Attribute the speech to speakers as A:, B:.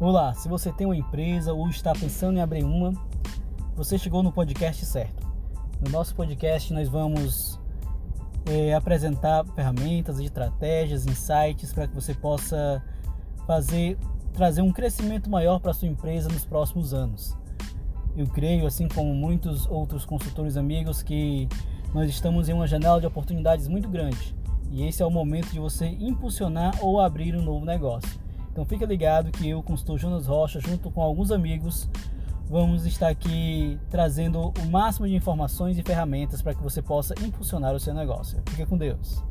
A: Olá, se você tem uma empresa ou está pensando em abrir uma, você chegou no podcast certo. No nosso podcast nós vamos é, apresentar ferramentas, estratégias, insights para que você possa fazer trazer um crescimento maior para sua empresa nos próximos anos. Eu creio, assim como muitos outros consultores amigos, que nós estamos em uma janela de oportunidades muito grande e esse é o momento de você impulsionar ou abrir um novo negócio. Então fica ligado que eu, consultor Jonas Rocha, junto com alguns amigos, vamos estar aqui trazendo o máximo de informações e ferramentas para que você possa impulsionar o seu negócio. Fica com Deus.